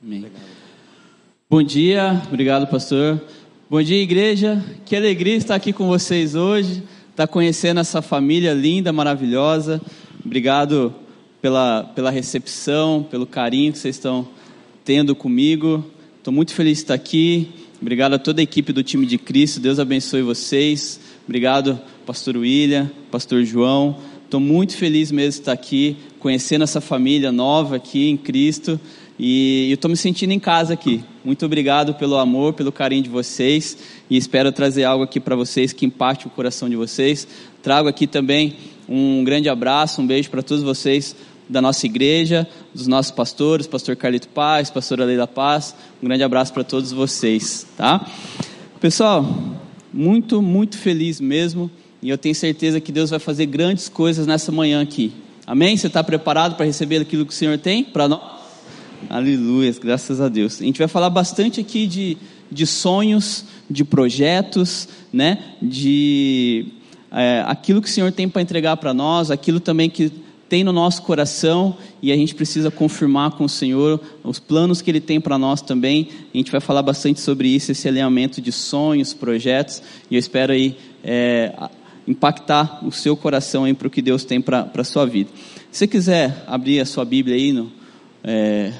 Amém. Bom dia, obrigado, pastor. Bom dia, igreja. Que alegria estar aqui com vocês hoje, estar conhecendo essa família linda, maravilhosa. Obrigado pela, pela recepção, pelo carinho que vocês estão tendo comigo. Estou muito feliz de estar aqui. Obrigado a toda a equipe do time de Cristo. Deus abençoe vocês. Obrigado, pastor William, pastor João. Estou muito feliz mesmo de estar aqui, conhecendo essa família nova aqui em Cristo. E eu estou me sentindo em casa aqui. Muito obrigado pelo amor, pelo carinho de vocês. E espero trazer algo aqui para vocês que impacte o coração de vocês. Trago aqui também um grande abraço, um beijo para todos vocês da nossa igreja, dos nossos pastores, pastor Carlito Paz, pastora Leila Paz. Um grande abraço para todos vocês, tá? Pessoal, muito, muito feliz mesmo. E eu tenho certeza que Deus vai fazer grandes coisas nessa manhã aqui. Amém? Você está preparado para receber aquilo que o Senhor tem para nós? Aleluia, graças a Deus. A gente vai falar bastante aqui de, de sonhos, de projetos, né? de é, aquilo que o Senhor tem para entregar para nós, aquilo também que tem no nosso coração e a gente precisa confirmar com o Senhor os planos que Ele tem para nós também. A gente vai falar bastante sobre isso, esse alinhamento de sonhos, projetos, e eu espero aí é, impactar o seu coração para o que Deus tem para a sua vida. Se você quiser abrir a sua Bíblia aí no, é,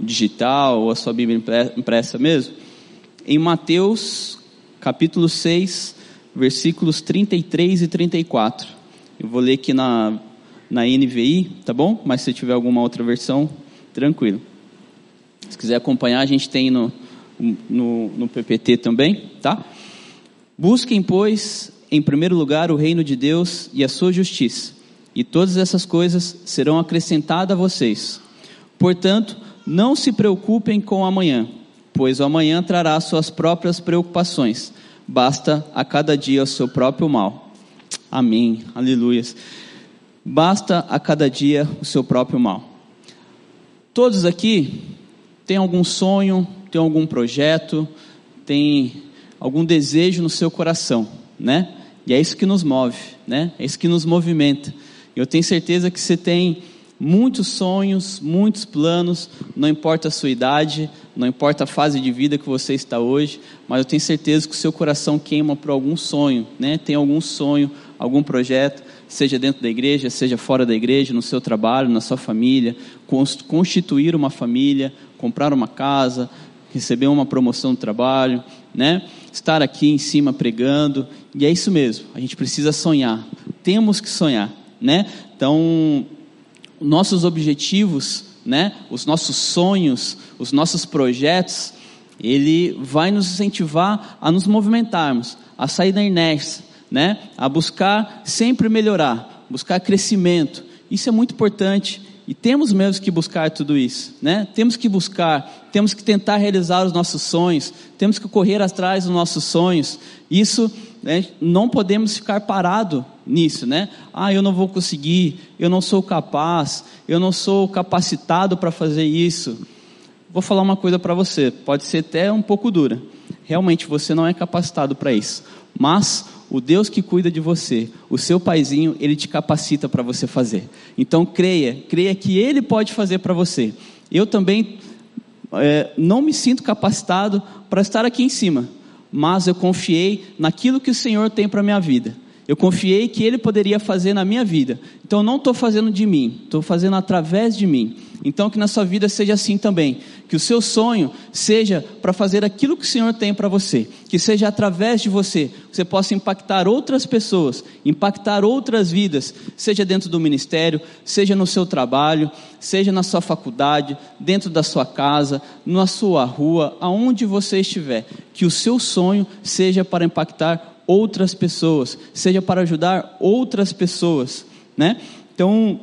digital ou a sua Bíblia impressa mesmo, em Mateus capítulo 6, versículos 33 e 34. Eu vou ler aqui na, na NVI, tá bom? Mas se tiver alguma outra versão, tranquilo. Se quiser acompanhar, a gente tem no, no, no PPT também, tá? Busquem, pois, em primeiro lugar o reino de Deus e a sua justiça, e todas essas coisas serão acrescentadas a vocês. Portanto, não se preocupem com amanhã, pois o amanhã trará suas próprias preocupações. Basta a cada dia o seu próprio mal. Amém. Aleluias. Basta a cada dia o seu próprio mal. Todos aqui têm algum sonho, têm algum projeto, têm algum desejo no seu coração, né? E é isso que nos move, né? É isso que nos movimenta. Eu tenho certeza que você tem muitos sonhos, muitos planos, não importa a sua idade, não importa a fase de vida que você está hoje, mas eu tenho certeza que o seu coração queima por algum sonho, né? Tem algum sonho, algum projeto, seja dentro da igreja, seja fora da igreja, no seu trabalho, na sua família, constituir uma família, comprar uma casa, receber uma promoção no trabalho, né? Estar aqui em cima pregando, e é isso mesmo. A gente precisa sonhar. Temos que sonhar, né? Então, nossos objetivos, né, os nossos sonhos, os nossos projetos, ele vai nos incentivar a nos movimentarmos, a sair da inércia, né, a buscar sempre melhorar, buscar crescimento. Isso é muito importante e temos mesmo que buscar tudo isso, né? Temos que buscar, temos que tentar realizar os nossos sonhos, temos que correr atrás dos nossos sonhos. Isso né, não podemos ficar parado nisso, né? Ah, eu não vou conseguir, eu não sou capaz, eu não sou capacitado para fazer isso. Vou falar uma coisa para você, pode ser até um pouco dura. Realmente você não é capacitado para isso, mas o Deus que cuida de você, o seu paizinho, ele te capacita para você fazer. Então creia, creia que ele pode fazer para você. Eu também é, não me sinto capacitado para estar aqui em cima mas eu confiei naquilo que o Senhor tem para a minha vida. Eu confiei que Ele poderia fazer na minha vida. Então, eu não estou fazendo de mim, estou fazendo através de mim. Então, que na sua vida seja assim também. Que o seu sonho seja para fazer aquilo que o Senhor tem para você. Que seja através de você, você possa impactar outras pessoas, impactar outras vidas, seja dentro do ministério, seja no seu trabalho, seja na sua faculdade, dentro da sua casa, na sua rua, aonde você estiver. Que o seu sonho seja para impactar outras pessoas, seja para ajudar outras pessoas, né? Então,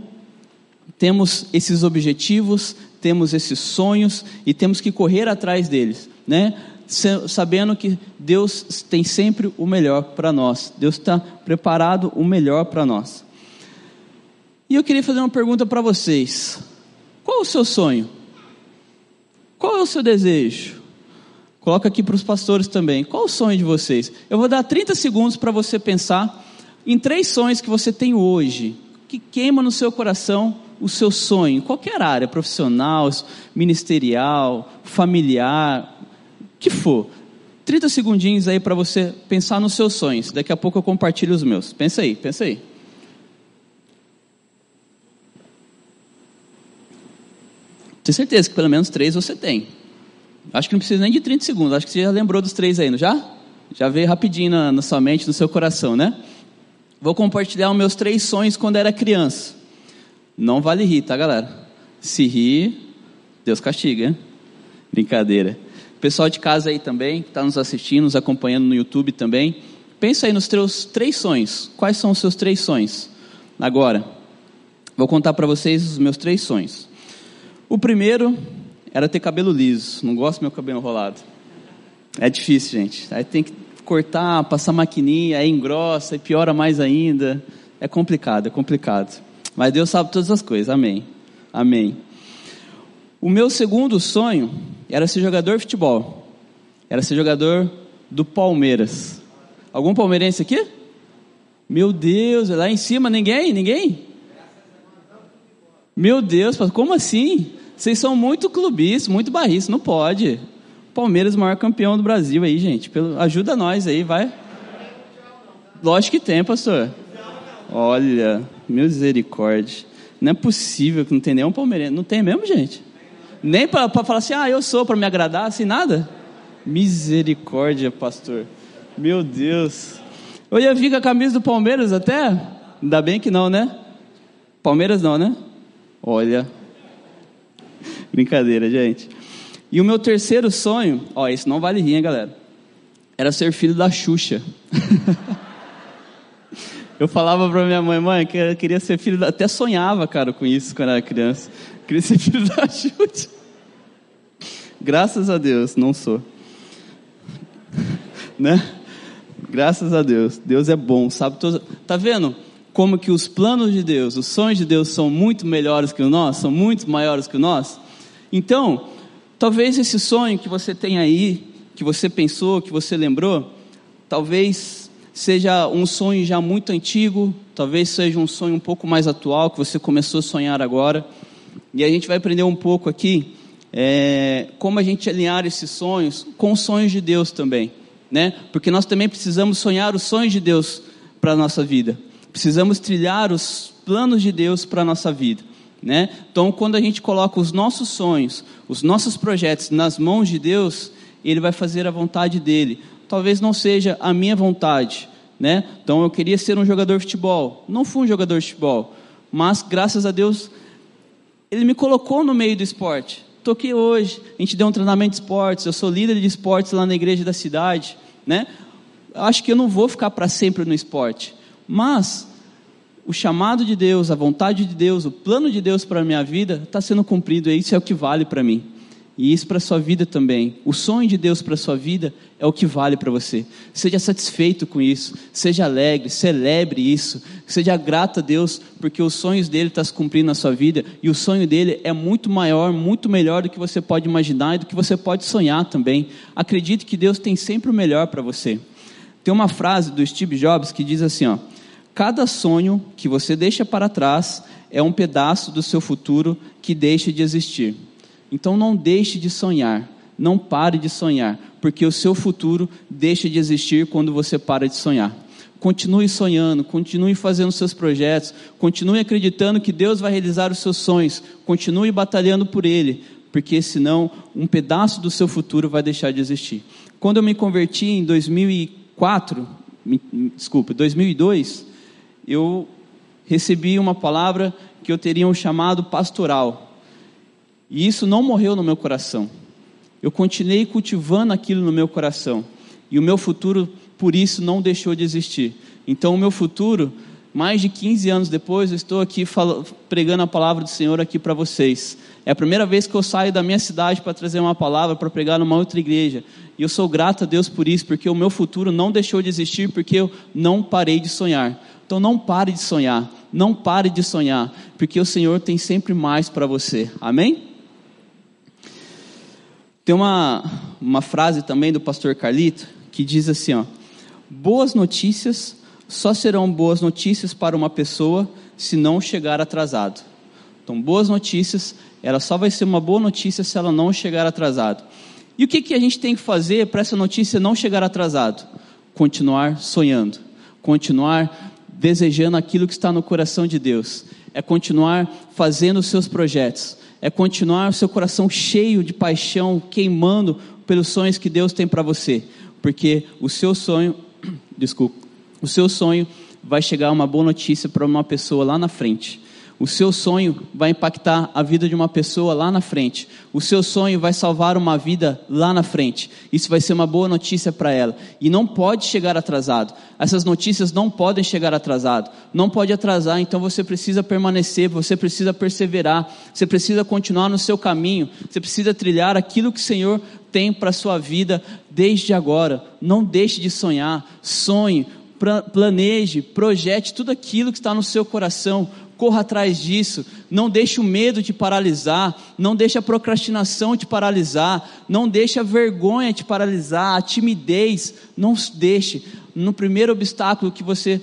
temos esses objetivos, temos esses sonhos e temos que correr atrás deles, né? Sabendo que Deus tem sempre o melhor para nós, Deus está preparado o melhor para nós. E eu queria fazer uma pergunta para vocês: qual é o seu sonho? Qual é o seu desejo? Coloca aqui para os pastores também. Qual o sonho de vocês? Eu vou dar 30 segundos para você pensar em três sonhos que você tem hoje, que queima no seu coração o seu sonho, qualquer área, profissional, ministerial, familiar, que for. 30 segundinhos aí para você pensar nos seus sonhos. Daqui a pouco eu compartilho os meus. Pensa aí, pensa aí. Tenho certeza que pelo menos três você tem. Acho que não precisa nem de 30 segundos. Acho que você já lembrou dos três aí, não já? Já veio rapidinho na, na sua mente, no seu coração, né? Vou compartilhar os meus três sonhos quando era criança. Não vale rir, tá, galera? Se rir, Deus castiga, hein? Brincadeira. Pessoal de casa aí também, que está nos assistindo, nos acompanhando no YouTube também. Pensa aí nos teus três sonhos. Quais são os seus três sonhos? Agora, vou contar para vocês os meus três sonhos. O primeiro era ter cabelo liso. Não gosto do meu cabelo enrolado. É difícil, gente. Aí tem que cortar, passar maquininha, aí engrossa, e piora mais ainda. É complicado, é complicado. Mas Deus sabe todas as coisas. Amém. Amém. O meu segundo sonho era ser jogador de futebol. Era ser jogador do Palmeiras. Algum palmeirense aqui? Meu Deus, lá em cima ninguém? Ninguém? Meu Deus, como assim? Vocês são muito clubistas, muito barristas, não pode. Palmeiras, maior campeão do Brasil aí, gente. Pelo, ajuda nós aí, vai. Lógico que tem, pastor. Olha, misericórdia. Não é possível que não tem nenhum palmeirense. Não tem mesmo, gente? Nem para falar assim, ah, eu sou, para me agradar, assim, nada? Misericórdia, pastor. Meu Deus. Eu ia vir com a camisa do Palmeiras até. Ainda bem que não, né? Palmeiras não, né? Olha, Brincadeira, gente. E o meu terceiro sonho, ó, esse não vale rir, hein, galera? Era ser filho da Xuxa. eu falava pra minha mãe, mãe, que eu queria ser filho da... Até sonhava, cara, com isso quando era criança. queria ser filho da Xuxa. Graças a Deus, não sou. né? Graças a Deus. Deus é bom, sabe? Tá vendo? Como que os planos de Deus, os sonhos de Deus são muito melhores que o nosso, são muito maiores que o nosso? Então, talvez esse sonho que você tem aí, que você pensou, que você lembrou, talvez seja um sonho já muito antigo, talvez seja um sonho um pouco mais atual, que você começou a sonhar agora. E a gente vai aprender um pouco aqui é, como a gente alinhar esses sonhos com os sonhos de Deus também, né? Porque nós também precisamos sonhar os sonhos de Deus para a nossa vida. Precisamos trilhar os planos de Deus para a nossa vida. Né? Então, quando a gente coloca os nossos sonhos, os nossos projetos nas mãos de Deus, Ele vai fazer a vontade dele. Talvez não seja a minha vontade, né? Então, eu queria ser um jogador de futebol. Não fui um jogador de futebol, mas graças a Deus, Ele me colocou no meio do esporte. Estou aqui hoje, a gente deu um treinamento de esportes, eu sou líder de esportes lá na igreja da cidade, né? Acho que eu não vou ficar para sempre no esporte, mas o chamado de Deus, a vontade de Deus, o plano de Deus para a minha vida está sendo cumprido, e isso é o que vale para mim. E isso para a sua vida também. O sonho de Deus para a sua vida é o que vale para você. Seja satisfeito com isso, seja alegre, celebre isso, seja grato a Deus, porque os sonhos dele estão tá se cumprindo na sua vida e o sonho dele é muito maior, muito melhor do que você pode imaginar e do que você pode sonhar também. Acredite que Deus tem sempre o melhor para você. Tem uma frase do Steve Jobs que diz assim: ó, Cada sonho que você deixa para trás é um pedaço do seu futuro que deixa de existir. Então não deixe de sonhar, não pare de sonhar, porque o seu futuro deixa de existir quando você para de sonhar. Continue sonhando, continue fazendo seus projetos, continue acreditando que Deus vai realizar os seus sonhos, continue batalhando por Ele, porque senão um pedaço do seu futuro vai deixar de existir. Quando eu me converti em 2004, desculpa, 2002, eu recebi uma palavra que eu teria um chamado pastoral. E isso não morreu no meu coração. Eu continuei cultivando aquilo no meu coração. E o meu futuro, por isso, não deixou de existir. Então, o meu futuro, mais de 15 anos depois, eu estou aqui pregando a palavra do Senhor aqui para vocês. É a primeira vez que eu saio da minha cidade para trazer uma palavra para pregar numa outra igreja. E eu sou grato a Deus por isso, porque o meu futuro não deixou de existir, porque eu não parei de sonhar. Então não pare de sonhar, não pare de sonhar, porque o Senhor tem sempre mais para você. Amém? Tem uma, uma frase também do pastor Carlito que diz assim: ó, boas notícias só serão boas notícias para uma pessoa se não chegar atrasado. Então, boas notícias, ela só vai ser uma boa notícia se ela não chegar atrasado. E o que, que a gente tem que fazer para essa notícia não chegar atrasado? Continuar sonhando, continuar desejando aquilo que está no coração de Deus, é continuar fazendo os seus projetos, é continuar o seu coração cheio de paixão, queimando pelos sonhos que Deus tem para você, porque o seu sonho, desculpa, o seu sonho vai chegar uma boa notícia para uma pessoa lá na frente. O seu sonho vai impactar a vida de uma pessoa lá na frente. O seu sonho vai salvar uma vida lá na frente. Isso vai ser uma boa notícia para ela. E não pode chegar atrasado. Essas notícias não podem chegar atrasado. Não pode atrasar, então você precisa permanecer, você precisa perseverar, você precisa continuar no seu caminho, você precisa trilhar aquilo que o Senhor tem para a sua vida desde agora. Não deixe de sonhar, sonhe, planeje, projete tudo aquilo que está no seu coração corra atrás disso, não deixe o medo te paralisar, não deixe a procrastinação te paralisar, não deixe a vergonha te paralisar, a timidez, não deixe. No primeiro obstáculo que você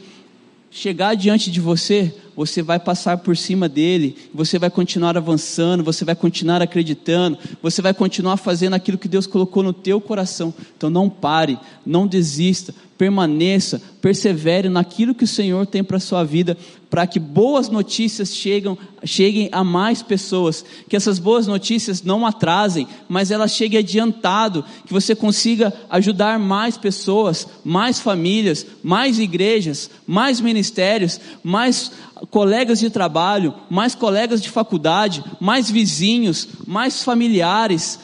chegar diante de você, você vai passar por cima dele, você vai continuar avançando, você vai continuar acreditando, você vai continuar fazendo aquilo que Deus colocou no teu coração. Então não pare, não desista, permaneça, persevere naquilo que o Senhor tem para a sua vida, para que boas notícias chegam, cheguem a mais pessoas, que essas boas notícias não atrasem, mas elas cheguem adiantado, que você consiga ajudar mais pessoas, mais famílias, mais igrejas, mais ministérios, mais colegas de trabalho, mais colegas de faculdade, mais vizinhos, mais familiares.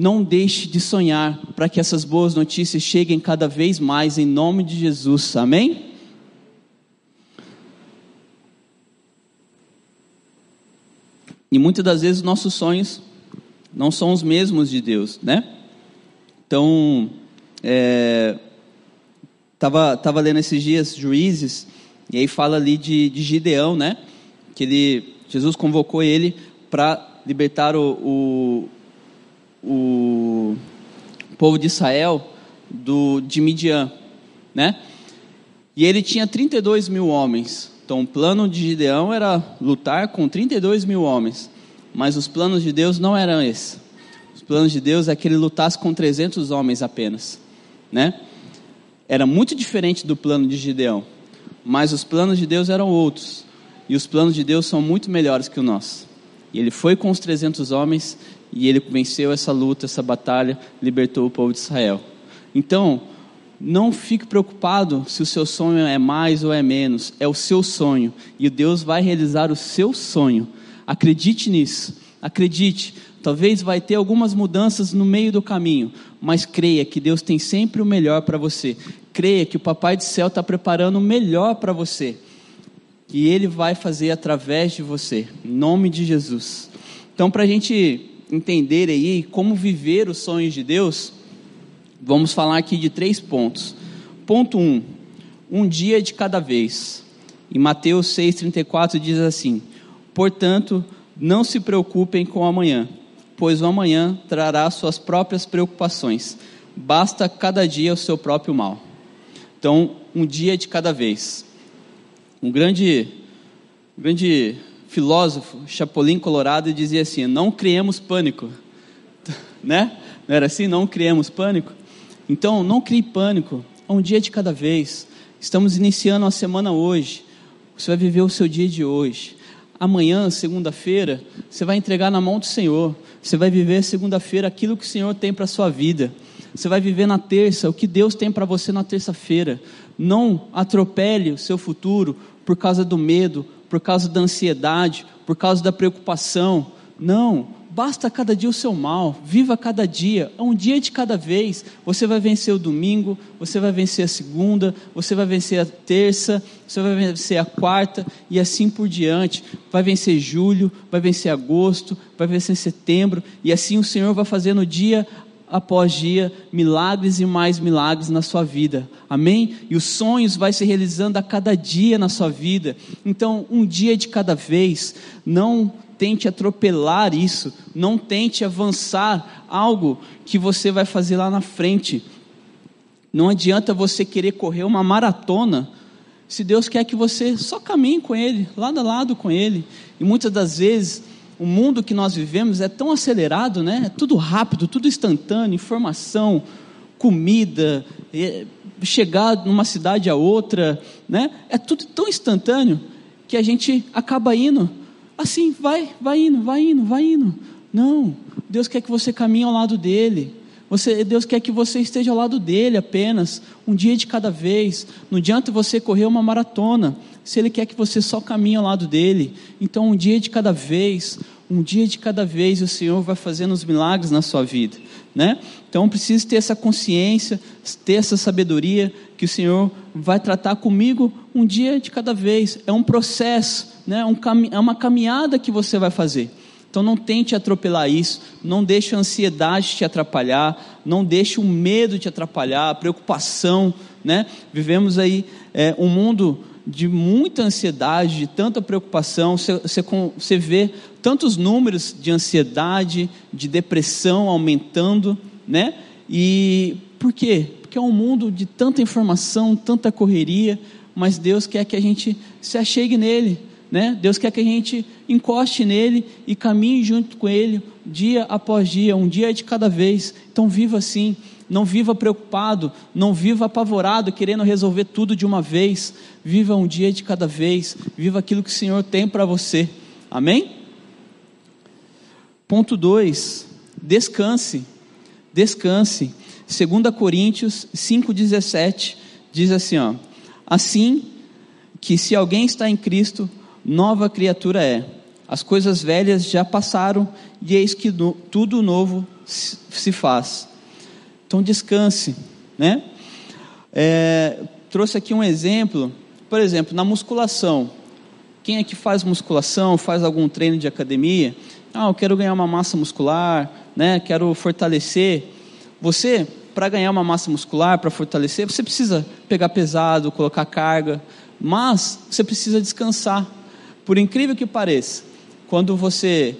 Não deixe de sonhar para que essas boas notícias cheguem cada vez mais em nome de Jesus. Amém? E muitas das vezes nossos sonhos não são os mesmos de Deus, né? Então, é, tava, tava lendo esses dias Juízes e aí fala ali de, de Gideão, né? Que ele, Jesus convocou ele para libertar o, o, o, povo de Israel do, de Midian, né? E ele tinha 32 mil homens. Então, o plano de Gideão era lutar com 32 mil homens. Mas os planos de Deus não eram esses. Os planos de Deus é que ele lutasse com 300 homens apenas, né? Era muito diferente do plano de Gideão mas os planos de Deus eram outros. E os planos de Deus são muito melhores que o nosso. E ele foi com os 300 homens e ele venceu essa luta, essa batalha, libertou o povo de Israel. Então, não fique preocupado se o seu sonho é mais ou é menos, é o seu sonho e Deus vai realizar o seu sonho. Acredite nisso, acredite. Talvez vai ter algumas mudanças no meio do caminho, mas creia que Deus tem sempre o melhor para você creia que o Papai do Céu está preparando o melhor para você. E Ele vai fazer através de você, em nome de Jesus. Então, para a gente entender aí como viver os sonhos de Deus, vamos falar aqui de três pontos. Ponto 1, um, um dia de cada vez. Em Mateus 6,34 diz assim: Portanto, não se preocupem com o amanhã, pois o amanhã trará suas próprias preocupações. Basta cada dia o seu próprio mal. Então, um dia de cada vez. Um grande, grande filósofo, Chapolin Colorado, dizia assim: não criemos pânico. Né? Não era assim? Não criemos pânico? Então, não crie pânico. É um dia de cada vez. Estamos iniciando a semana hoje. Você vai viver o seu dia de hoje. Amanhã, segunda-feira, você vai entregar na mão do Senhor. Você vai viver segunda-feira aquilo que o Senhor tem para a sua vida. Você vai viver na terça o que Deus tem para você na terça-feira. Não atropele o seu futuro por causa do medo, por causa da ansiedade, por causa da preocupação. Não, basta cada dia o seu mal, viva cada dia, é um dia de cada vez. Você vai vencer o domingo, você vai vencer a segunda, você vai vencer a terça, você vai vencer a quarta e assim por diante. Vai vencer julho, vai vencer agosto, vai vencer setembro e assim o Senhor vai fazendo dia após dia, milagres e mais milagres na sua vida. Amém? E os sonhos vai se realizando a cada dia na sua vida. Então, um dia de cada vez. Não tente atropelar isso, não tente avançar algo que você vai fazer lá na frente. Não adianta você querer correr uma maratona se Deus quer que você só caminhe com Ele, lado a lado com Ele. E muitas das vezes, o mundo que nós vivemos é tão acelerado, né? É tudo rápido, tudo instantâneo, informação, comida, chegar numa cidade a outra, né? É tudo tão instantâneo que a gente acaba indo assim, vai, vai indo, vai indo, vai indo. Não, Deus quer que você caminhe ao lado dele. Você, Deus quer que você esteja ao lado dele apenas, um dia de cada vez. Não adianta você correr uma maratona, se ele quer que você só caminhe ao lado dele. Então, um dia de cada vez, um dia de cada vez, o Senhor vai fazendo os milagres na sua vida, né? Então, preciso ter essa consciência, ter essa sabedoria que o Senhor vai tratar comigo um dia de cada vez. É um processo, né? É uma caminhada que você vai fazer. Então não tente atropelar isso, não deixe a ansiedade te atrapalhar, não deixe o medo te atrapalhar, a preocupação, né? Vivemos aí é, um mundo de muita ansiedade, de tanta preocupação, você, você, vê tantos números de ansiedade, de depressão aumentando, né? E por quê? Porque é um mundo de tanta informação, tanta correria, mas Deus quer que a gente se achegue nele, né? Deus quer que a gente encoste nele e caminhe junto com ele, dia após dia, um dia de cada vez. Então viva assim, não viva preocupado, não viva apavorado, querendo resolver tudo de uma vez. Viva um dia de cada vez, viva aquilo que o Senhor tem para você. Amém? Ponto 2. Descanse. Descanse. 2 Coríntios 5,17 diz assim: ó, Assim que se alguém está em Cristo, nova criatura é. As coisas velhas já passaram e eis que no, tudo novo se faz. Então descanse, né? É, trouxe aqui um exemplo, por exemplo, na musculação. Quem é que faz musculação, faz algum treino de academia? Ah, eu quero ganhar uma massa muscular, né? Quero fortalecer. Você, para ganhar uma massa muscular, para fortalecer, você precisa pegar pesado, colocar carga, mas você precisa descansar. Por incrível que pareça, quando você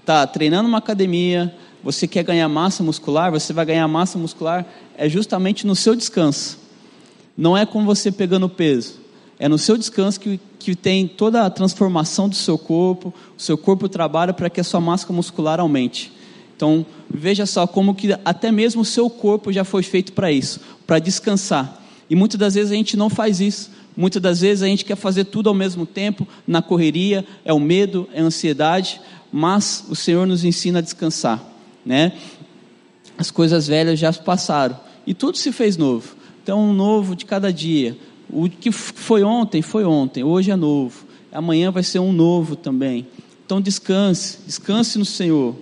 está treinando uma academia, você quer ganhar massa muscular, você vai ganhar massa muscular é justamente no seu descanso. Não é com você pegando peso. É no seu descanso que, que tem toda a transformação do seu corpo, o seu corpo trabalha para que a sua massa muscular aumente. Então, veja só como que até mesmo o seu corpo já foi feito para isso, para descansar. E muitas das vezes a gente não faz isso. Muitas das vezes a gente quer fazer tudo ao mesmo tempo, na correria, é o medo, é a ansiedade, mas o Senhor nos ensina a descansar, né? As coisas velhas já passaram e tudo se fez novo. Então, um novo de cada dia. O que foi ontem, foi ontem, hoje é novo. Amanhã vai ser um novo também. Então, descanse, descanse no Senhor.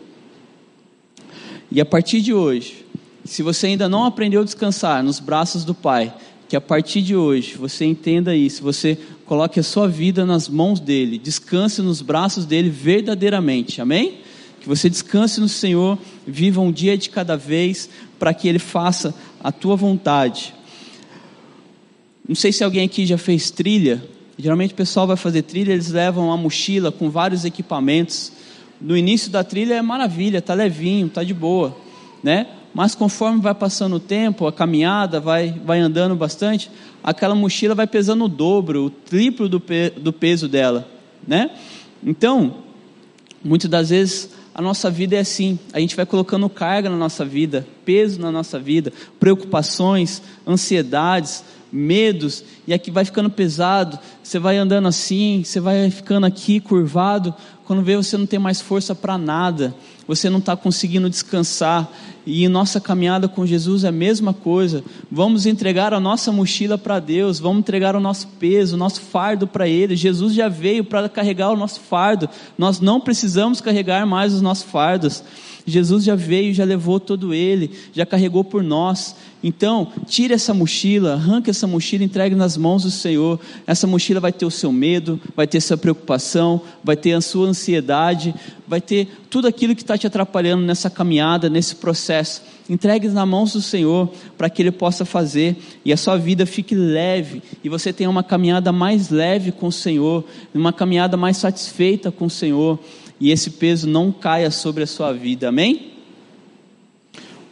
E a partir de hoje, se você ainda não aprendeu a descansar nos braços do Pai, que a partir de hoje você entenda isso, você coloque a sua vida nas mãos dele, descanse nos braços dele verdadeiramente, amém? Que você descanse no Senhor, viva um dia de cada vez, para que ele faça a tua vontade. Não sei se alguém aqui já fez trilha, geralmente o pessoal vai fazer trilha, eles levam uma mochila com vários equipamentos. No início da trilha é maravilha, tá levinho, tá de boa, né? Mas conforme vai passando o tempo, a caminhada vai, vai andando bastante, aquela mochila vai pesando o dobro, o triplo do, pe do peso dela, né? Então, muitas das vezes a nossa vida é assim, a gente vai colocando carga na nossa vida, peso na nossa vida, preocupações, ansiedades, medos, e aqui vai ficando pesado, você vai andando assim, você vai ficando aqui curvado, quando vê você não tem mais força para nada, você não está conseguindo descansar, e nossa caminhada com Jesus é a mesma coisa. Vamos entregar a nossa mochila para Deus, vamos entregar o nosso peso, o nosso fardo para Ele. Jesus já veio para carregar o nosso fardo, nós não precisamos carregar mais os nossos fardos. Jesus já veio, já levou todo ele, já carregou por nós. Então, tire essa mochila, arranque essa mochila, entregue nas mãos do Senhor. Essa mochila vai ter o seu medo, vai ter sua preocupação, vai ter a sua ansiedade, vai ter tudo aquilo que está te atrapalhando nessa caminhada, nesse processo. Entregue nas mãos do Senhor para que Ele possa fazer e a sua vida fique leve e você tenha uma caminhada mais leve com o Senhor, uma caminhada mais satisfeita com o Senhor e esse peso não caia sobre a sua vida, amém?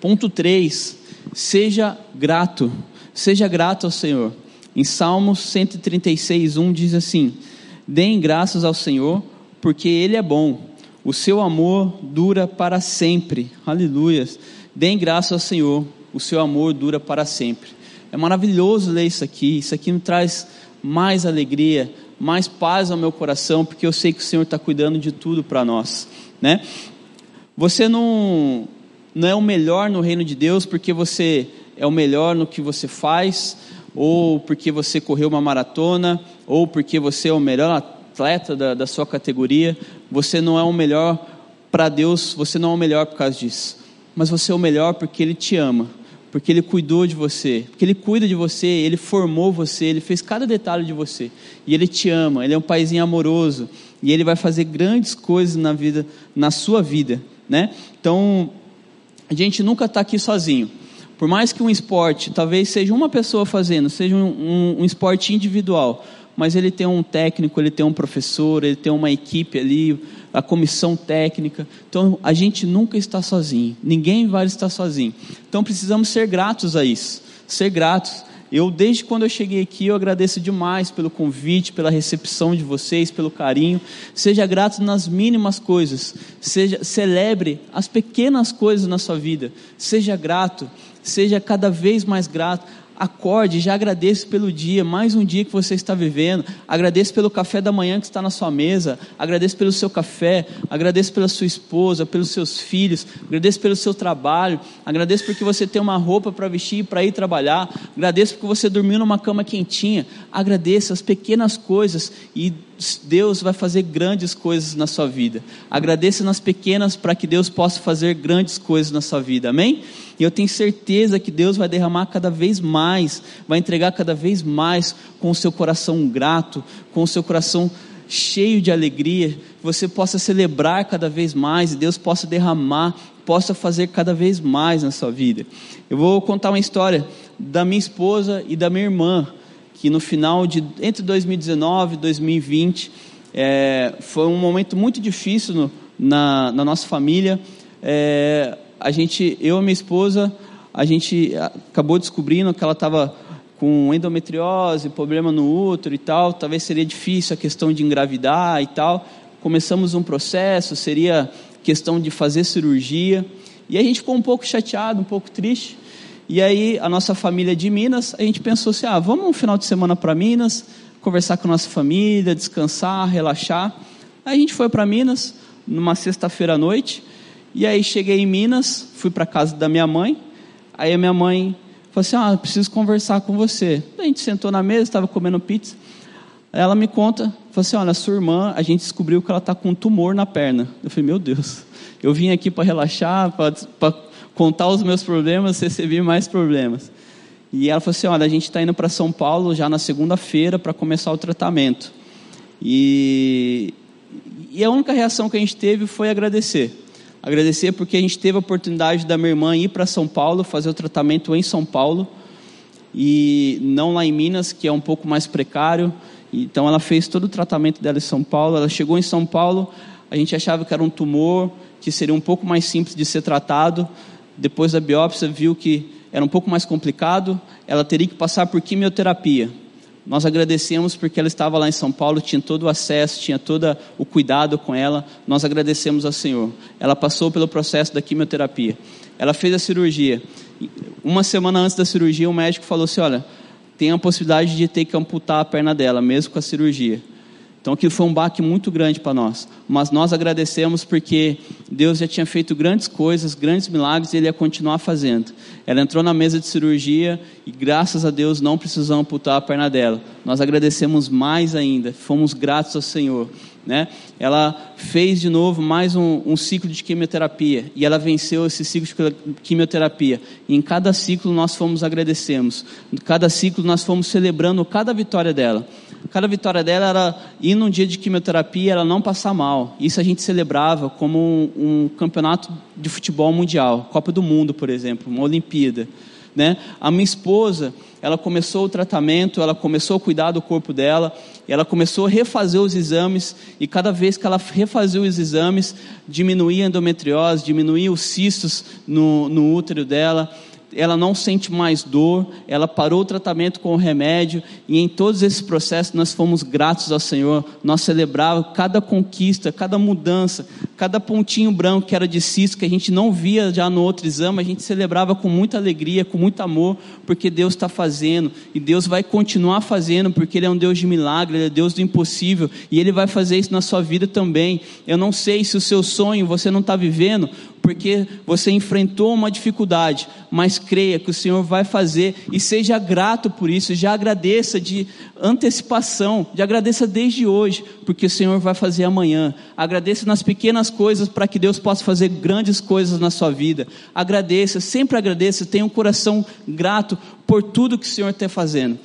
Ponto 3, seja grato, seja grato ao Senhor. Em Salmos 136, 1 diz assim: Deem graças ao Senhor, porque Ele é bom, o seu amor dura para sempre. Aleluias. Deem graças ao Senhor, o seu amor dura para sempre. É maravilhoso ler isso aqui, isso aqui me traz mais alegria, mais paz ao meu coração, porque eu sei que o Senhor está cuidando de tudo para nós, né? Você não, não é o melhor no reino de Deus porque você é o melhor no que você faz, ou porque você correu uma maratona, ou porque você é o melhor atleta da, da sua categoria. Você não é o melhor para Deus, você não é o melhor por causa disso. Mas você é o melhor porque Ele te ama, porque Ele cuidou de você, porque Ele cuida de você, Ele formou você, Ele fez cada detalhe de você. E Ele te ama, Ele é um paizinho amoroso, e Ele vai fazer grandes coisas na vida, na sua vida, né? Então, a gente nunca está aqui sozinho. Por mais que um esporte, talvez seja uma pessoa fazendo, seja um, um, um esporte individual, mas ele tem um técnico, ele tem um professor, ele tem uma equipe ali, a comissão técnica. Então a gente nunca está sozinho, ninguém vai estar sozinho. Então precisamos ser gratos a isso, ser gratos. Eu, desde quando eu cheguei aqui, eu agradeço demais pelo convite, pela recepção de vocês, pelo carinho. Seja grato nas mínimas coisas. Seja, celebre as pequenas coisas na sua vida. Seja grato. Seja cada vez mais grato acorde, já agradeça pelo dia, mais um dia que você está vivendo, agradeça pelo café da manhã que está na sua mesa, agradeça pelo seu café, agradeça pela sua esposa, pelos seus filhos, agradeça pelo seu trabalho, agradeça porque você tem uma roupa para vestir para ir trabalhar, agradeça porque você dormiu numa cama quentinha, agradeça as pequenas coisas e Deus vai fazer grandes coisas na sua vida. Agradeça nas pequenas para que Deus possa fazer grandes coisas na sua vida. Amém? E eu tenho certeza que Deus vai derramar cada vez mais, vai entregar cada vez mais com o seu coração grato, com o seu coração cheio de alegria, que você possa celebrar cada vez mais e Deus possa derramar, possa fazer cada vez mais na sua vida. Eu vou contar uma história da minha esposa e da minha irmã que no final de entre 2019 e 2020 é, foi um momento muito difícil no, na, na, nossa família. É, a gente, eu e minha esposa, a gente acabou descobrindo que ela estava com endometriose, problema no útero e tal. Talvez seria difícil a questão de engravidar e tal. Começamos um processo, seria questão de fazer cirurgia. E a gente ficou um pouco chateado, um pouco triste. E aí a nossa família de Minas, a gente pensou assim, ah, vamos um final de semana para Minas, conversar com a nossa família, descansar, relaxar. Aí a gente foi para Minas numa sexta-feira à noite, e aí cheguei em Minas, fui para casa da minha mãe, aí a minha mãe falou assim, ah, preciso conversar com você. A gente sentou na mesa, estava comendo pizza, ela me conta, falou assim, olha, sua irmã, a gente descobriu que ela está com um tumor na perna. Eu falei, meu Deus, eu vim aqui para relaxar, para contar os meus problemas, recebi mais problemas. E ela falou assim: olha, a gente está indo para São Paulo já na segunda-feira para começar o tratamento. E, e a única reação que a gente teve foi agradecer. Agradecer porque a gente teve a oportunidade da minha irmã ir para São Paulo, fazer o tratamento em São Paulo, e não lá em Minas, que é um pouco mais precário. Então ela fez todo o tratamento dela em São Paulo. Ela chegou em São Paulo, a gente achava que era um tumor, que seria um pouco mais simples de ser tratado depois da biópsia, viu que era um pouco mais complicado, ela teria que passar por quimioterapia. Nós agradecemos porque ela estava lá em São Paulo, tinha todo o acesso, tinha todo o cuidado com ela. Nós agradecemos ao Senhor. Ela passou pelo processo da quimioterapia. Ela fez a cirurgia. Uma semana antes da cirurgia, o médico falou assim: Olha, tem a possibilidade de ter que amputar a perna dela, mesmo com a cirurgia. Então aquilo foi um baque muito grande para nós. Mas nós agradecemos porque Deus já tinha feito grandes coisas, grandes milagres e Ele ia continuar fazendo. Ela entrou na mesa de cirurgia e graças a Deus não precisamos amputar a perna dela. Nós agradecemos mais ainda, fomos gratos ao Senhor. Né? Ela fez de novo mais um, um, ciclo de quimioterapia e ela venceu esse ciclo de quimioterapia. E em cada ciclo nós fomos agradecemos, em cada ciclo nós fomos celebrando cada vitória dela. Cada vitória dela era ir num dia de quimioterapia, ela não passar mal. Isso a gente celebrava como um, um campeonato de futebol mundial, Copa do Mundo, por exemplo, uma Olimpíada. Né? A minha esposa, ela começou o tratamento, ela começou a cuidar do corpo dela, ela começou a refazer os exames, e cada vez que ela refazia os exames, diminuía a endometriose, diminuía os cistos no, no útero dela, ela não sente mais dor, ela parou o tratamento com o remédio, e em todos esses processos nós fomos gratos ao Senhor, nós celebrávamos cada conquista, cada mudança, cada pontinho branco que era de cisto, que a gente não via já no outro exame, a gente celebrava com muita alegria, com muito amor, porque Deus está fazendo, e Deus vai continuar fazendo, porque Ele é um Deus de milagre, Ele é Deus do impossível, e Ele vai fazer isso na sua vida também. Eu não sei se o seu sonho você não está vivendo, porque você enfrentou uma dificuldade, mas creia que o Senhor vai fazer e seja grato por isso, já agradeça de antecipação, de agradeça desde hoje, porque o Senhor vai fazer amanhã. Agradeça nas pequenas coisas para que Deus possa fazer grandes coisas na sua vida. Agradeça, sempre agradeça, tenha um coração grato por tudo que o Senhor está fazendo.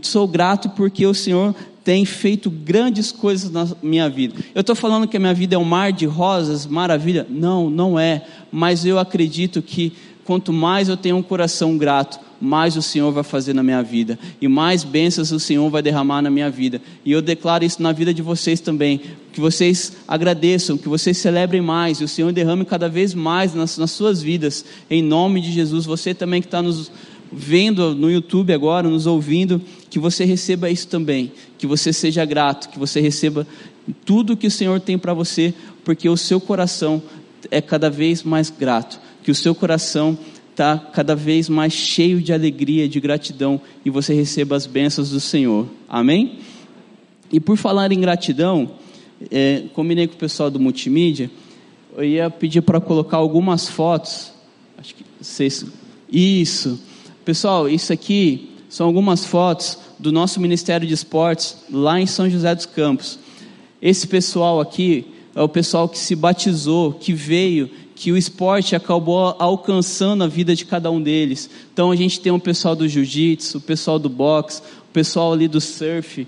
Sou grato porque o Senhor tem feito grandes coisas na minha vida. Eu estou falando que a minha vida é um mar de rosas, maravilha? Não, não é. Mas eu acredito que quanto mais eu tenho um coração grato, mais o Senhor vai fazer na minha vida e mais bênçãos o Senhor vai derramar na minha vida. E eu declaro isso na vida de vocês também, que vocês agradeçam, que vocês celebrem mais e o Senhor derrame cada vez mais nas, nas suas vidas. Em nome de Jesus, você também que está nos vendo no YouTube agora, nos ouvindo, que você receba isso também, que você seja grato, que você receba tudo que o Senhor tem para você, porque o seu coração é cada vez mais grato, que o seu coração está cada vez mais cheio de alegria, de gratidão, e você receba as bênçãos do Senhor. Amém? E por falar em gratidão, é, combinei com o pessoal do multimídia, eu ia pedir para colocar algumas fotos. Acho que vocês. Isso Pessoal, isso aqui são algumas fotos do nosso Ministério de Esportes lá em São José dos Campos. Esse pessoal aqui é o pessoal que se batizou, que veio, que o esporte acabou alcançando a vida de cada um deles. Então a gente tem o pessoal do jiu-jitsu, o pessoal do boxe, o pessoal ali do surf,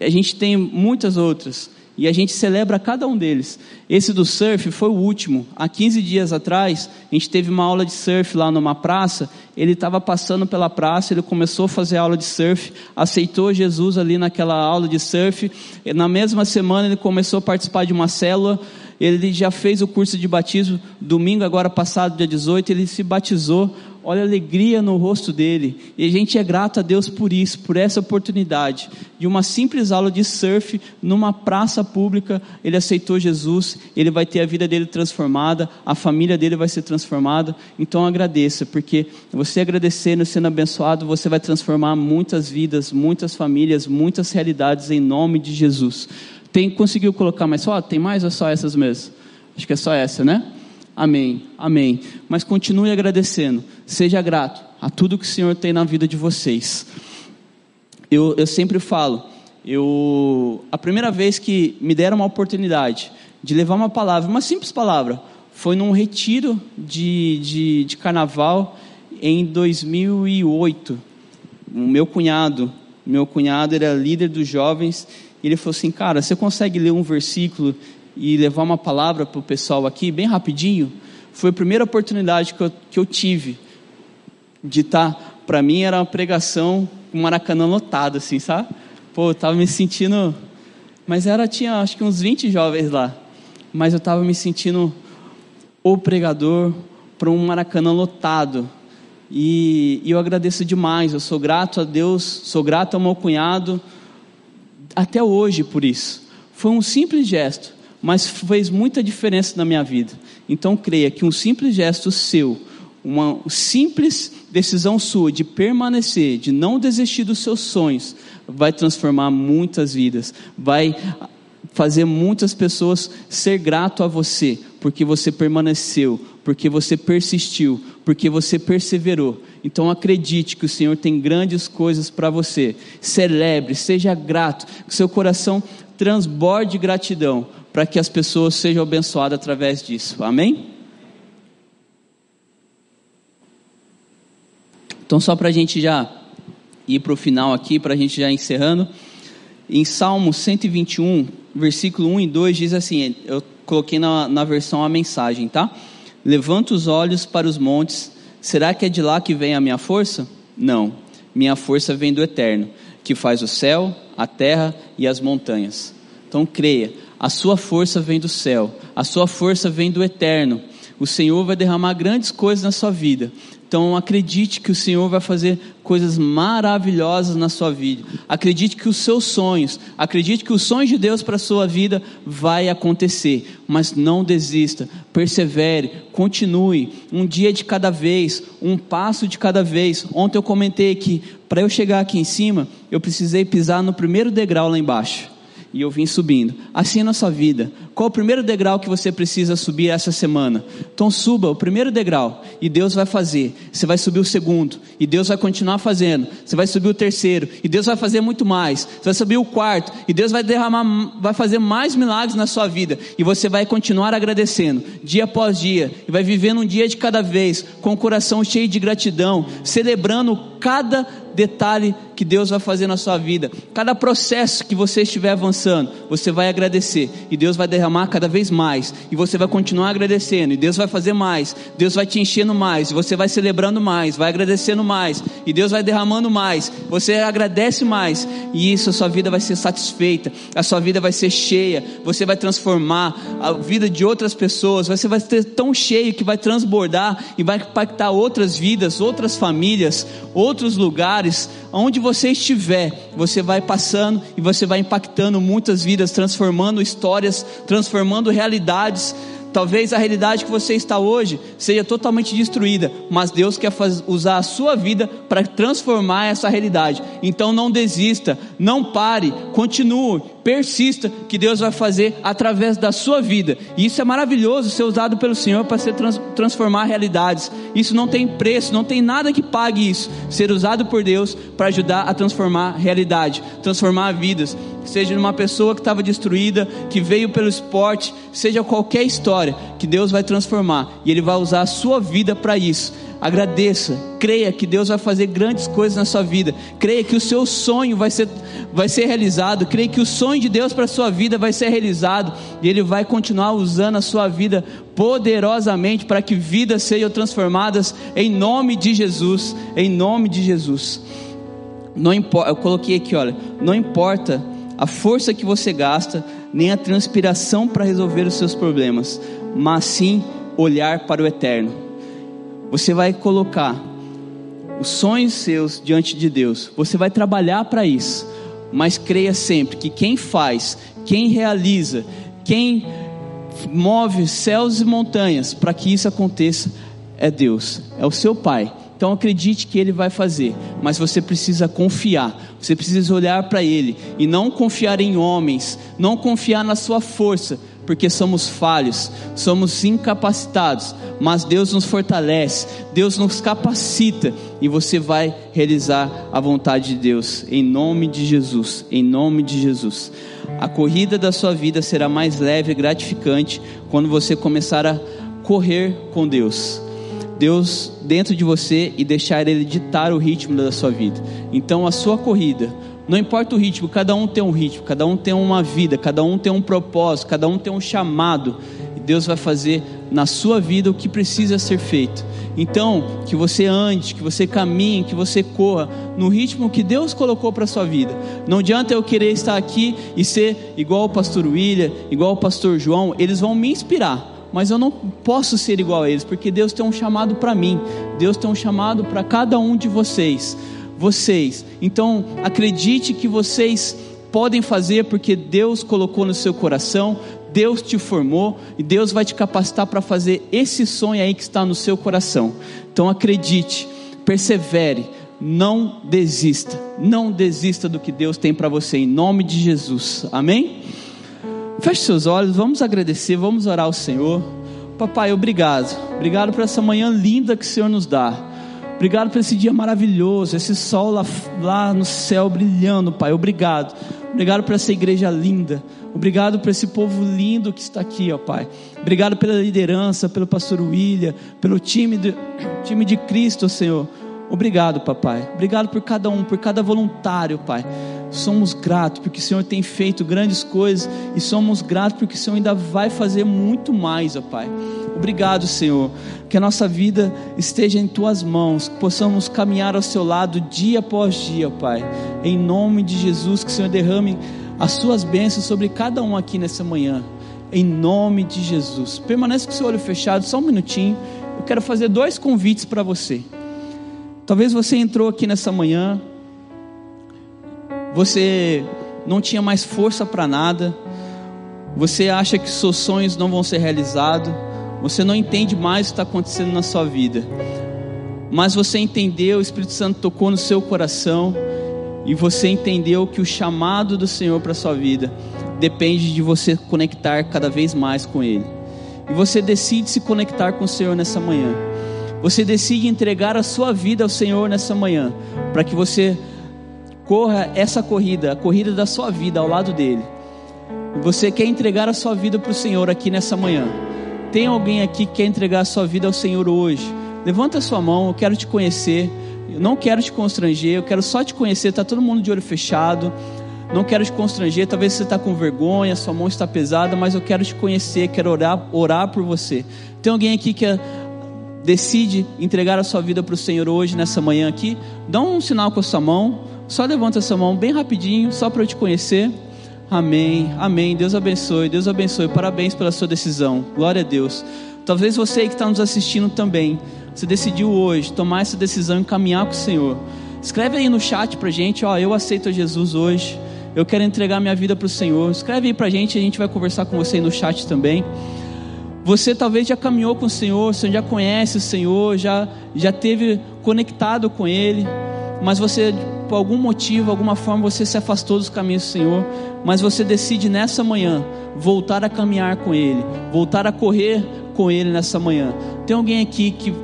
a gente tem muitas outras. E a gente celebra cada um deles. Esse do surf foi o último. Há 15 dias atrás, a gente teve uma aula de surf lá numa praça. Ele estava passando pela praça, ele começou a fazer aula de surf, aceitou Jesus ali naquela aula de surf. Na mesma semana, ele começou a participar de uma célula. Ele já fez o curso de batismo. Domingo, agora passado, dia 18, ele se batizou olha a alegria no rosto dele. E a gente é grato a Deus por isso, por essa oportunidade. De uma simples aula de surf numa praça pública, ele aceitou Jesus, ele vai ter a vida dele transformada, a família dele vai ser transformada. Então agradeça, porque você agradecendo, sendo abençoado, você vai transformar muitas vidas, muitas famílias, muitas realidades em nome de Jesus. Tem, conseguiu colocar mais foto? Tem mais ou só essas mesmo? Acho que é só essa, né? Amém, amém. Mas continue agradecendo, seja grato a tudo que o Senhor tem na vida de vocês. Eu, eu sempre falo, eu, a primeira vez que me deram uma oportunidade de levar uma palavra, uma simples palavra, foi num retiro de, de, de carnaval em 2008. O meu cunhado, meu cunhado era líder dos jovens, ele falou assim, cara, você consegue ler um versículo e levar uma palavra para o pessoal aqui, bem rapidinho, foi a primeira oportunidade que eu, que eu tive de estar. Tá, para mim era uma pregação com Maracanã lotado, assim, sabe? Pô, eu tava me sentindo. Mas era, tinha acho que uns 20 jovens lá. Mas eu estava me sentindo o pregador para um Maracanã lotado. E, e eu agradeço demais, eu sou grato a Deus, sou grato ao meu cunhado, até hoje por isso. Foi um simples gesto, mas fez muita diferença na minha vida. Então creia que um simples gesto seu, uma simples decisão sua de permanecer, de não desistir dos seus sonhos, vai transformar muitas vidas, vai fazer muitas pessoas ser grato a você, porque você permaneceu, porque você persistiu, porque você perseverou. Então acredite que o Senhor tem grandes coisas para você. Celebre, seja grato, que seu coração transborde gratidão, para que as pessoas sejam abençoadas através disso. Amém? Então, só para a gente já ir para o final aqui, para a gente já encerrando, em Salmo 121, versículo 1 e 2 diz assim: eu coloquei na, na versão a mensagem, tá? Levanta os olhos para os montes, será que é de lá que vem a minha força? Não, minha força vem do eterno, que faz o céu, a terra e as montanhas. Então creia, a sua força vem do céu, a sua força vem do eterno. O Senhor vai derramar grandes coisas na sua vida. Então acredite que o Senhor vai fazer coisas maravilhosas na sua vida. Acredite que os seus sonhos, acredite que os sonhos de Deus para a sua vida vai acontecer, mas não desista. Persevere, continue, um dia de cada vez, um passo de cada vez. Ontem eu comentei que para eu chegar aqui em cima, eu precisei pisar no primeiro degrau lá embaixo e eu vim subindo. Assim é a nossa vida. Qual o primeiro degrau que você precisa subir essa semana? Então suba o primeiro degrau e Deus vai fazer. Você vai subir o segundo e Deus vai continuar fazendo. Você vai subir o terceiro e Deus vai fazer muito mais. Você vai subir o quarto e Deus vai derramar, vai fazer mais milagres na sua vida e você vai continuar agradecendo dia após dia e vai vivendo um dia de cada vez com o coração cheio de gratidão, celebrando cada detalhe que Deus vai fazer na sua vida, cada processo que você estiver avançando, você vai agradecer. E Deus vai derramar cada vez mais, e você vai continuar agradecendo, e Deus vai fazer mais, Deus vai te enchendo mais, você vai celebrando mais, vai agradecendo mais, e Deus vai derramando mais, você agradece mais, e isso a sua vida vai ser satisfeita, a sua vida vai ser cheia, você vai transformar a vida de outras pessoas, você vai ser tão cheio que vai transbordar e vai impactar outras vidas, outras famílias, outros lugares, onde você estiver, você vai passando e você vai impactando muitas vidas, transformando histórias, transformando realidades. Talvez a realidade que você está hoje seja totalmente destruída, mas Deus quer faz, usar a sua vida para transformar essa realidade. Então não desista, não pare, continue, persista, que Deus vai fazer através da sua vida. E isso é maravilhoso ser usado pelo Senhor para ser trans, transformar realidades. Isso não tem preço, não tem nada que pague isso. Ser usado por Deus para ajudar a transformar realidade, transformar vidas seja uma pessoa que estava destruída, que veio pelo esporte, seja qualquer história, que Deus vai transformar e Ele vai usar a sua vida para isso. Agradeça, creia que Deus vai fazer grandes coisas na sua vida, creia que o seu sonho vai ser, vai ser realizado, creia que o sonho de Deus para a sua vida vai ser realizado e Ele vai continuar usando a sua vida poderosamente para que vidas sejam transformadas em nome de Jesus, em nome de Jesus. Não importa, eu coloquei aqui, olha, não importa a força que você gasta, nem a transpiração para resolver os seus problemas, mas sim olhar para o eterno. Você vai colocar os sonhos seus diante de Deus, você vai trabalhar para isso, mas creia sempre que quem faz, quem realiza, quem move céus e montanhas para que isso aconteça é Deus, é o seu Pai. Então acredite que Ele vai fazer, mas você precisa confiar, você precisa olhar para Ele e não confiar em homens, não confiar na sua força, porque somos falhos, somos incapacitados, mas Deus nos fortalece, Deus nos capacita e você vai realizar a vontade de Deus, em nome de Jesus, em nome de Jesus. A corrida da sua vida será mais leve e gratificante quando você começar a correr com Deus. Deus dentro de você e deixar Ele ditar o ritmo da sua vida. Então, a sua corrida, não importa o ritmo, cada um tem um ritmo, cada um tem uma vida, cada um tem um propósito, cada um tem um chamado. E Deus vai fazer na sua vida o que precisa ser feito. Então, que você ande, que você caminhe, que você corra no ritmo que Deus colocou para a sua vida. Não adianta eu querer estar aqui e ser igual o pastor William, igual o pastor João, eles vão me inspirar mas eu não posso ser igual a eles, porque Deus tem um chamado para mim, Deus tem um chamado para cada um de vocês. Vocês, então acredite que vocês podem fazer, porque Deus colocou no seu coração, Deus te formou e Deus vai te capacitar para fazer esse sonho aí que está no seu coração. Então acredite, persevere, não desista, não desista do que Deus tem para você, em nome de Jesus, amém? Feche seus olhos, vamos agradecer, vamos orar ao Senhor. Papai, obrigado. Obrigado por essa manhã linda que o Senhor nos dá. Obrigado por esse dia maravilhoso, esse sol lá, lá no céu brilhando, Pai. Obrigado. Obrigado por essa igreja linda. Obrigado por esse povo lindo que está aqui, ó Pai. Obrigado pela liderança, pelo pastor William, pelo time time de Cristo, Senhor. Obrigado, papai. Obrigado por cada um, por cada voluntário, Pai. Somos gratos porque o Senhor tem feito grandes coisas e somos gratos porque o Senhor ainda vai fazer muito mais, ó Pai. Obrigado, Senhor. Que a nossa vida esteja em tuas mãos, que possamos caminhar ao seu lado dia após dia, Pai. Em nome de Jesus, que o Senhor derrame as suas bênçãos sobre cada um aqui nessa manhã. Em nome de Jesus. Permaneça com o seu olho fechado, só um minutinho. Eu quero fazer dois convites para você. Talvez você entrou aqui nessa manhã, você não tinha mais força para nada, você acha que seus sonhos não vão ser realizados, você não entende mais o que está acontecendo na sua vida, mas você entendeu, o Espírito Santo tocou no seu coração e você entendeu que o chamado do Senhor para sua vida depende de você conectar cada vez mais com Ele. E você decide se conectar com o Senhor nessa manhã. Você decide entregar a sua vida ao Senhor nessa manhã, para que você corra essa corrida, a corrida da sua vida ao lado dele. Você quer entregar a sua vida para o Senhor aqui nessa manhã. Tem alguém aqui que quer entregar a sua vida ao Senhor hoje? Levanta a sua mão, eu quero te conhecer. Eu não quero te constranger, eu quero só te conhecer. Está todo mundo de olho fechado. Não quero te constranger. Talvez você está com vergonha, sua mão está pesada, mas eu quero te conhecer, quero orar, orar por você. Tem alguém aqui que é decide entregar a sua vida para o Senhor hoje, nessa manhã aqui, dá um sinal com a sua mão, só levanta essa mão bem rapidinho, só para eu te conhecer. Amém, amém. Deus abençoe, Deus abençoe. Parabéns pela sua decisão, glória a Deus. Talvez você que está nos assistindo também, você decidiu hoje tomar essa decisão e caminhar com o Senhor. Escreve aí no chat para gente, ó, eu aceito a Jesus hoje. Eu quero entregar minha vida para o Senhor. Escreve aí para gente, a gente vai conversar com você aí no chat também. Você talvez já caminhou com o Senhor, você já conhece o Senhor, já, já teve conectado com Ele, mas você, por algum motivo, alguma forma, você se afastou dos caminhos do Senhor, mas você decide nessa manhã voltar a caminhar com Ele, voltar a correr com Ele nessa manhã. Tem alguém aqui que,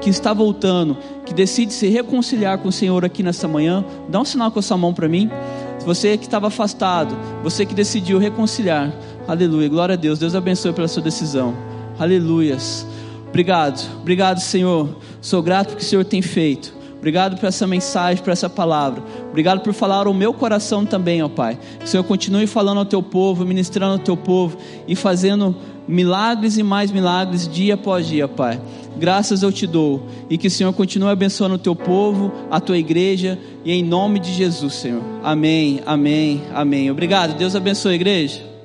que está voltando, que decide se reconciliar com o Senhor aqui nessa manhã? Dá um sinal com a sua mão para mim. Você que estava afastado, você que decidiu reconciliar, Aleluia. Glória a Deus. Deus abençoe pela sua decisão. Aleluias. Obrigado. Obrigado, Senhor. Sou grato porque o Senhor tem feito. Obrigado por essa mensagem, por essa palavra. Obrigado por falar ao meu coração também, ó Pai. Que o Senhor continue falando ao teu povo, ministrando ao teu povo e fazendo milagres e mais milagres dia após dia, Pai. Graças eu te dou e que o Senhor continue abençoando o teu povo, a tua igreja e em nome de Jesus, Senhor. Amém, amém, amém. Obrigado. Deus abençoe a igreja.